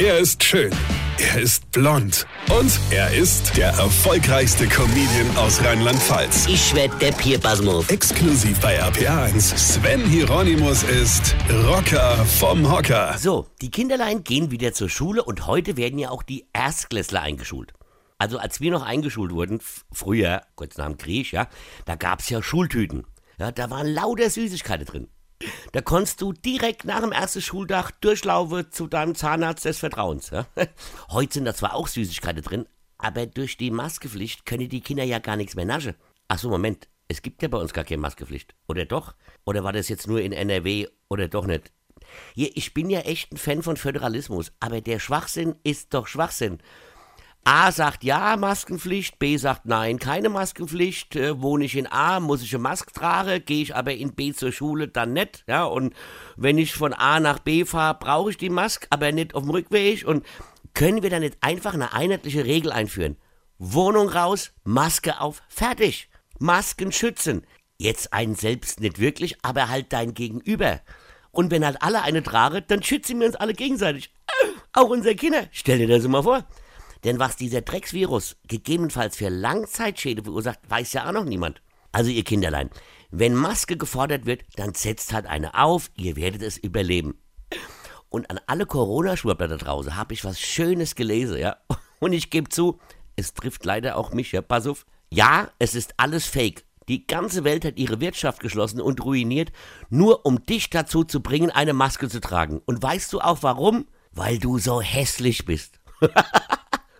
Er ist schön. Er ist blond. Und er ist der erfolgreichste Comedian aus Rheinland-Pfalz. Ich werd der Pierpasmus. Exklusiv bei RPA1. Sven Hieronymus ist Rocker vom Hocker. So, die Kinderlein gehen wieder zur Schule und heute werden ja auch die Erstklässler eingeschult. Also als wir noch eingeschult wurden, früher, kurz nach dem Krieg, ja, da gab's ja Schultüten. Ja, da waren lauter Süßigkeiten drin. Da konntest du direkt nach dem ersten Schultag durchlaufen zu deinem Zahnarzt des Vertrauens. Ja? Heute sind da zwar auch Süßigkeiten drin, aber durch die Maskepflicht können die Kinder ja gar nichts mehr naschen. Ach so, Moment. Es gibt ja bei uns gar keine Maskepflicht. Oder doch? Oder war das jetzt nur in NRW oder doch nicht? Hier, ich bin ja echt ein Fan von Föderalismus, aber der Schwachsinn ist doch Schwachsinn. A sagt ja, Maskenpflicht, B sagt nein, keine Maskenpflicht, äh, wohne ich in A, muss ich eine Maske tragen, gehe ich aber in B zur Schule, dann nicht, ja, und wenn ich von A nach B fahre, brauche ich die Maske, aber nicht auf dem Rückweg und können wir dann nicht einfach eine einheitliche Regel einführen? Wohnung raus, Maske auf, fertig. Masken schützen. Jetzt einen selbst nicht wirklich, aber halt dein Gegenüber. Und wenn halt alle eine tragen, dann schützen wir uns alle gegenseitig. Auch unsere Kinder. Stell dir das mal vor. Denn was dieser Drecksvirus gegebenenfalls für Langzeitschäden verursacht, weiß ja auch noch niemand. Also ihr Kinderlein, wenn Maske gefordert wird, dann setzt halt eine auf, ihr werdet es überleben. Und an alle Corona-Schwurbler da draußen habe ich was Schönes gelesen, ja. Und ich gebe zu, es trifft leider auch mich, ja, pass auf. Ja, es ist alles fake. Die ganze Welt hat ihre Wirtschaft geschlossen und ruiniert, nur um dich dazu zu bringen, eine Maske zu tragen. Und weißt du auch warum? Weil du so hässlich bist.